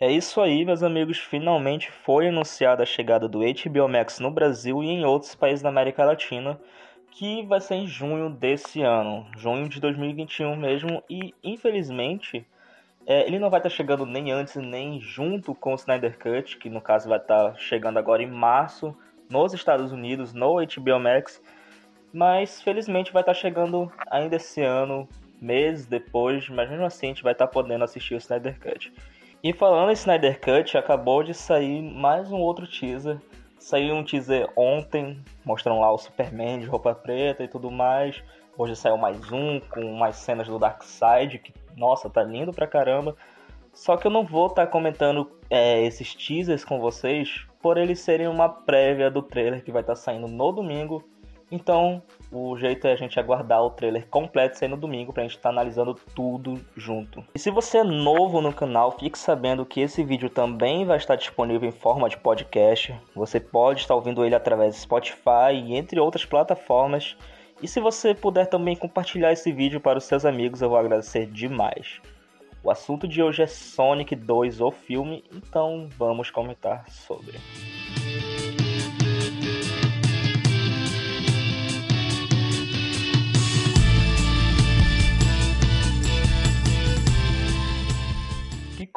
É isso aí, meus amigos. Finalmente foi anunciada a chegada do HBO Max no Brasil e em outros países da América Latina, que vai ser em junho desse ano, junho de 2021 mesmo. E infelizmente, é, ele não vai estar chegando nem antes nem junto com o Snyder Cut, que no caso vai estar chegando agora em março nos Estados Unidos, no HBO Max. Mas felizmente vai estar chegando ainda esse ano, meses depois, mas mesmo assim a gente vai estar podendo assistir o Snyder Cut. E falando em Snyder Cut, acabou de sair mais um outro teaser. Saiu um teaser ontem, mostrando lá o Superman de roupa preta e tudo mais. Hoje saiu mais um, com mais cenas do Darkseid, que, nossa, tá lindo pra caramba. Só que eu não vou estar tá comentando é, esses teasers com vocês, por eles serem uma prévia do trailer que vai estar tá saindo no domingo então, o jeito é a gente aguardar o trailer completo sair no domingo pra gente estar tá analisando tudo junto. E se você é novo no canal, fique sabendo que esse vídeo também vai estar disponível em forma de podcast. Você pode estar ouvindo ele através do Spotify e entre outras plataformas. E se você puder também compartilhar esse vídeo para os seus amigos, eu vou agradecer demais. O assunto de hoje é Sonic 2, o filme, então vamos comentar sobre.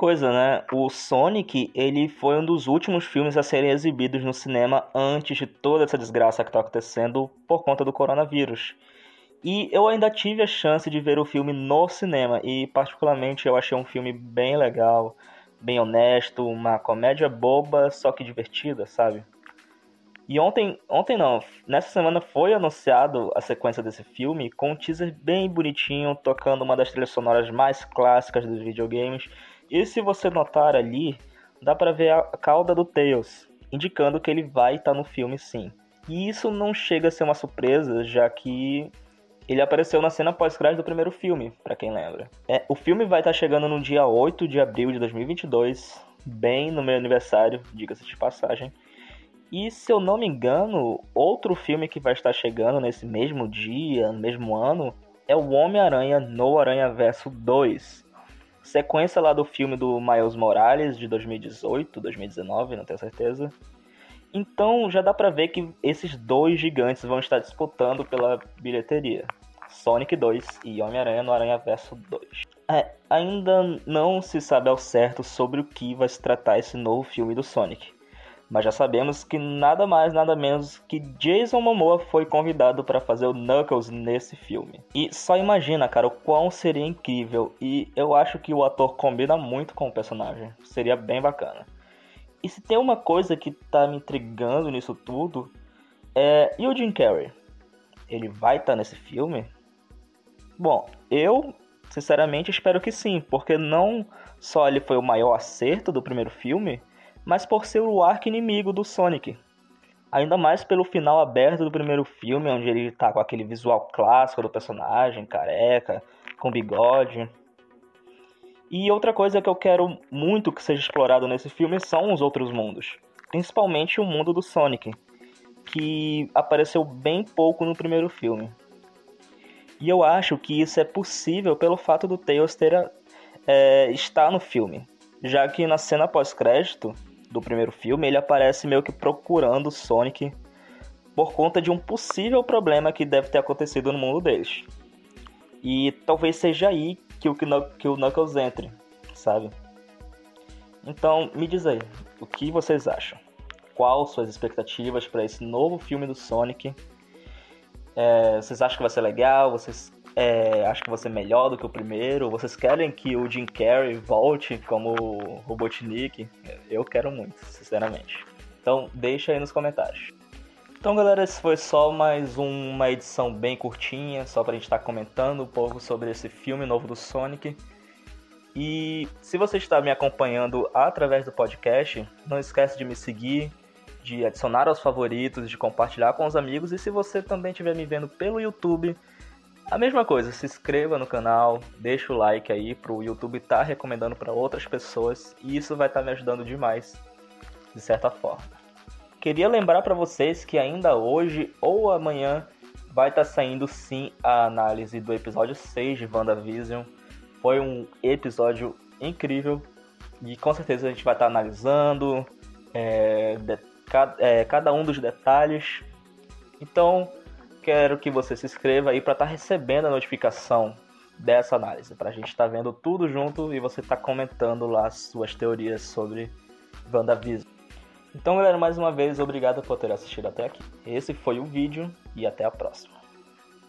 Coisa, né? O Sonic, ele foi um dos últimos filmes a serem exibidos no cinema antes de toda essa desgraça que está acontecendo por conta do coronavírus. E eu ainda tive a chance de ver o filme no cinema e particularmente eu achei um filme bem legal, bem honesto, uma comédia boba, só que divertida, sabe? E ontem, ontem não, nessa semana foi anunciado a sequência desse filme com um teaser bem bonitinho, tocando uma das trilhas sonoras mais clássicas dos videogames e se você notar ali, dá para ver a cauda do Tails, indicando que ele vai estar tá no filme sim. E isso não chega a ser uma surpresa, já que ele apareceu na cena pós-crédito do primeiro filme, para quem lembra. É, o filme vai estar tá chegando no dia 8 de abril de 2022, bem no meu aniversário, diga-se de passagem. E se eu não me engano, outro filme que vai estar chegando nesse mesmo dia, no mesmo ano, é o Homem-Aranha no Aranha Verso 2, sequência lá do filme do Miles Morales de 2018, 2019, não tenho certeza. Então já dá para ver que esses dois gigantes vão estar disputando pela bilheteria. Sonic 2 e Homem-Aranha no Aranha Verso 2. É, ainda não se sabe ao certo sobre o que vai se tratar esse novo filme do Sonic mas já sabemos que nada mais, nada menos que Jason Momoa foi convidado para fazer o Knuckles nesse filme. E só imagina, cara, o quão seria incrível. E eu acho que o ator combina muito com o personagem. Seria bem bacana. E se tem uma coisa que tá me intrigando nisso tudo, é. E o Jim Carrey? Ele vai estar tá nesse filme? Bom, eu sinceramente espero que sim, porque não só ele foi o maior acerto do primeiro filme mas por ser o arco inimigo do Sonic. Ainda mais pelo final aberto do primeiro filme, onde ele tá com aquele visual clássico do personagem, careca, com bigode. E outra coisa que eu quero muito que seja explorado nesse filme são os outros mundos, principalmente o mundo do Sonic, que apareceu bem pouco no primeiro filme. E eu acho que isso é possível pelo fato do Tails ter, é, estar no filme, já que na cena pós-crédito do primeiro filme, ele aparece meio que procurando o Sonic por conta de um possível problema que deve ter acontecido no mundo deles. E talvez seja aí que o, que o Knuckles entre, sabe? Então, me diz aí, o que vocês acham? Quais suas expectativas para esse novo filme do Sonic? É, vocês acham que vai ser legal? Vocês é, acho que vai ser melhor do que o primeiro? Vocês querem que o Jim Carrey volte como Robotnik? Eu quero muito, sinceramente. Então deixa aí nos comentários. Então galera, esse foi só mais uma edição bem curtinha, só pra gente estar tá comentando um pouco sobre esse filme novo do Sonic. E se você está me acompanhando através do podcast, não esquece de me seguir, de adicionar aos favoritos, de compartilhar com os amigos. E se você também estiver me vendo pelo YouTube, a mesma coisa, se inscreva no canal, deixa o like aí pro YouTube estar tá recomendando para outras pessoas e isso vai estar tá me ajudando demais, de certa forma. Queria lembrar para vocês que ainda hoje ou amanhã vai estar tá saindo sim a análise do episódio 6 de WandaVision. Foi um episódio incrível. E com certeza a gente vai estar analisando é, de, é, cada um dos detalhes. Então, quero que você se inscreva aí para estar recebendo a notificação dessa análise, para a gente estar vendo tudo junto e você estar comentando lá as suas teorias sobre WandaVision. Então, galera, mais uma vez, obrigado por ter assistido até aqui. Esse foi o vídeo e até a próxima.